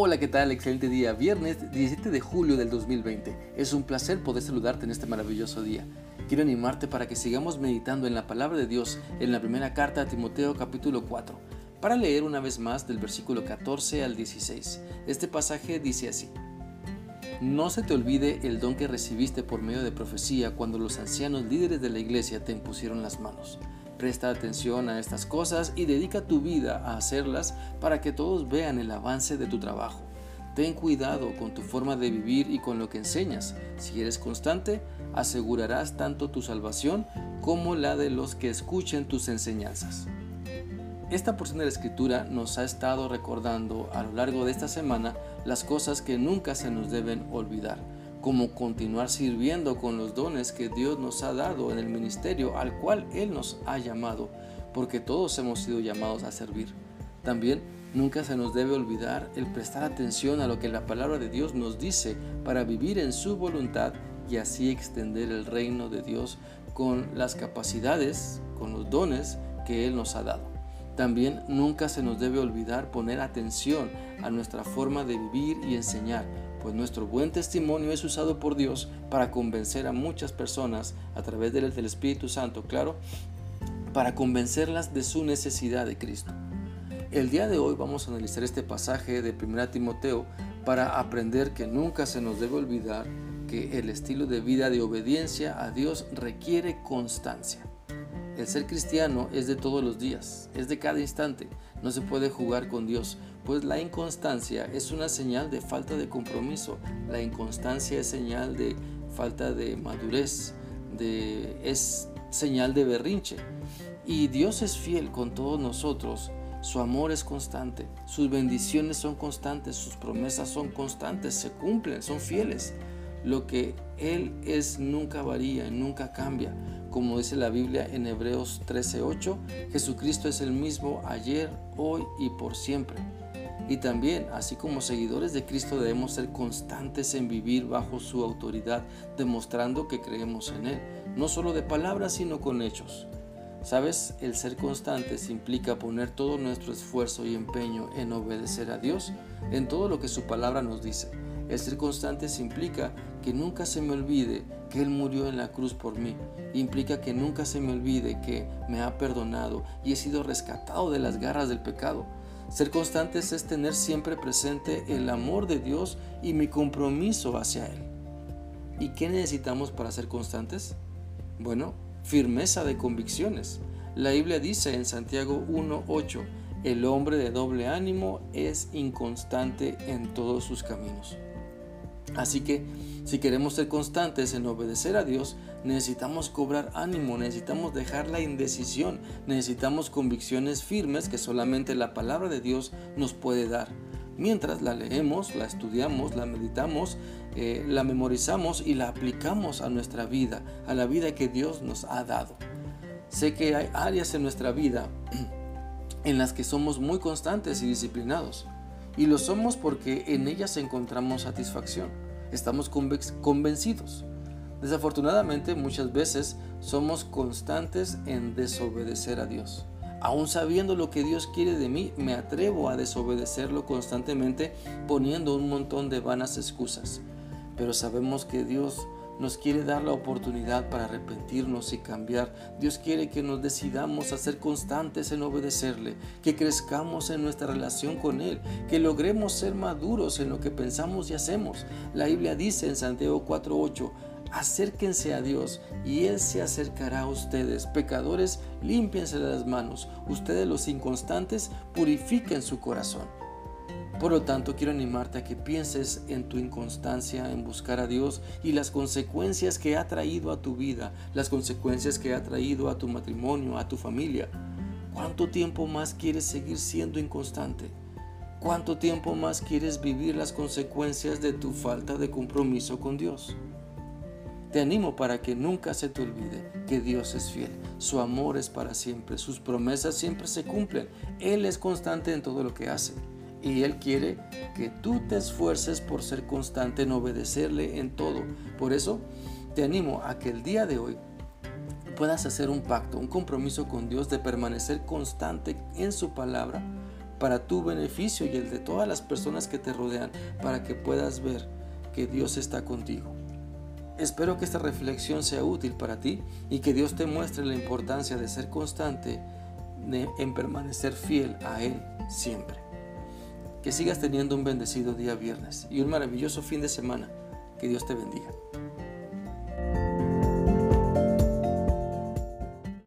Hola, ¿qué tal? Excelente día. Viernes 17 de julio del 2020. Es un placer poder saludarte en este maravilloso día. Quiero animarte para que sigamos meditando en la palabra de Dios en la primera carta a Timoteo capítulo 4, para leer una vez más del versículo 14 al 16. Este pasaje dice así. No se te olvide el don que recibiste por medio de profecía cuando los ancianos líderes de la iglesia te impusieron las manos. Presta atención a estas cosas y dedica tu vida a hacerlas para que todos vean el avance de tu trabajo. Ten cuidado con tu forma de vivir y con lo que enseñas. Si eres constante, asegurarás tanto tu salvación como la de los que escuchen tus enseñanzas. Esta porción de la escritura nos ha estado recordando a lo largo de esta semana las cosas que nunca se nos deben olvidar como continuar sirviendo con los dones que Dios nos ha dado en el ministerio al cual Él nos ha llamado, porque todos hemos sido llamados a servir. También nunca se nos debe olvidar el prestar atención a lo que la palabra de Dios nos dice para vivir en su voluntad y así extender el reino de Dios con las capacidades, con los dones que Él nos ha dado. También nunca se nos debe olvidar poner atención a nuestra forma de vivir y enseñar, pues nuestro buen testimonio es usado por Dios para convencer a muchas personas a través del, Espíritu Santo, claro, para convencerlas de su necesidad de Cristo. El día de hoy vamos a analizar este pasaje de 1 Timoteo para aprender que nunca se nos debe olvidar que el estilo de vida de obediencia a Dios requiere constancia. El ser cristiano es de todos los días, es de cada instante. No se puede jugar con Dios, pues la inconstancia es una señal de falta de compromiso. La inconstancia es señal de falta de madurez, de, es señal de berrinche. Y Dios es fiel con todos nosotros. Su amor es constante, sus bendiciones son constantes, sus promesas son constantes, se cumplen, son fieles. Lo que Él es nunca varía, nunca cambia. Como dice la Biblia en Hebreos 13:8, Jesucristo es el mismo ayer, hoy y por siempre. Y también, así como seguidores de Cristo, debemos ser constantes en vivir bajo su autoridad, demostrando que creemos en Él, no solo de palabras, sino con hechos. ¿Sabes? El ser constantes implica poner todo nuestro esfuerzo y empeño en obedecer a Dios en todo lo que su palabra nos dice. El ser constantes implica que nunca se me olvide que Él murió en la cruz por mí. Implica que nunca se me olvide que me ha perdonado y he sido rescatado de las garras del pecado. Ser constantes es tener siempre presente el amor de Dios y mi compromiso hacia Él. ¿Y qué necesitamos para ser constantes? Bueno, firmeza de convicciones. La Biblia dice en Santiago 1.8, el hombre de doble ánimo es inconstante en todos sus caminos. Así que si queremos ser constantes en obedecer a Dios, necesitamos cobrar ánimo, necesitamos dejar la indecisión, necesitamos convicciones firmes que solamente la palabra de Dios nos puede dar. Mientras la leemos, la estudiamos, la meditamos, eh, la memorizamos y la aplicamos a nuestra vida, a la vida que Dios nos ha dado. Sé que hay áreas en nuestra vida en las que somos muy constantes y disciplinados. Y lo somos porque en ellas encontramos satisfacción. Estamos convencidos. Desafortunadamente muchas veces somos constantes en desobedecer a Dios. Aún sabiendo lo que Dios quiere de mí, me atrevo a desobedecerlo constantemente poniendo un montón de vanas excusas. Pero sabemos que Dios nos quiere dar la oportunidad para arrepentirnos y cambiar. Dios quiere que nos decidamos a ser constantes en obedecerle, que crezcamos en nuestra relación con Él, que logremos ser maduros en lo que pensamos y hacemos. La Biblia dice en Santiago 4:8, acérquense a Dios y Él se acercará a ustedes. Pecadores, límpiense las manos. Ustedes los inconstantes, purifiquen su corazón. Por lo tanto, quiero animarte a que pienses en tu inconstancia en buscar a Dios y las consecuencias que ha traído a tu vida, las consecuencias que ha traído a tu matrimonio, a tu familia. ¿Cuánto tiempo más quieres seguir siendo inconstante? ¿Cuánto tiempo más quieres vivir las consecuencias de tu falta de compromiso con Dios? Te animo para que nunca se te olvide que Dios es fiel, su amor es para siempre, sus promesas siempre se cumplen, Él es constante en todo lo que hace y Él quiere que tú te esfuerces por ser constante en obedecerle en todo. Por eso te animo a que el día de hoy puedas hacer un pacto, un compromiso con Dios de permanecer constante en su palabra para tu beneficio y el de todas las personas que te rodean, para que puedas ver que Dios está contigo. Espero que esta reflexión sea útil para ti y que Dios te muestre la importancia de ser constante en permanecer fiel a Él siempre. Que sigas teniendo un bendecido día viernes y un maravilloso fin de semana. Que Dios te bendiga.